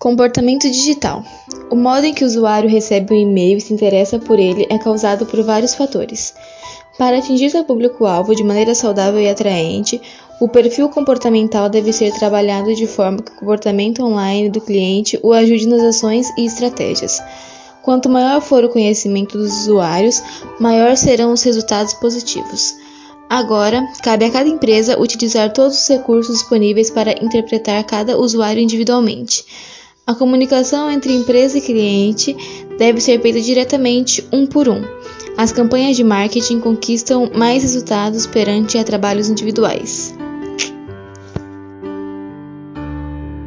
Comportamento digital. O modo em que o usuário recebe o e-mail e se interessa por ele é causado por vários fatores. Para atingir seu público-alvo de maneira saudável e atraente, o perfil comportamental deve ser trabalhado de forma que o comportamento online do cliente o ajude nas ações e estratégias. Quanto maior for o conhecimento dos usuários, maior serão os resultados positivos. Agora, cabe a cada empresa utilizar todos os recursos disponíveis para interpretar cada usuário individualmente. A comunicação entre empresa e cliente deve ser feita diretamente, um por um. As campanhas de marketing conquistam mais resultados perante a trabalhos individuais.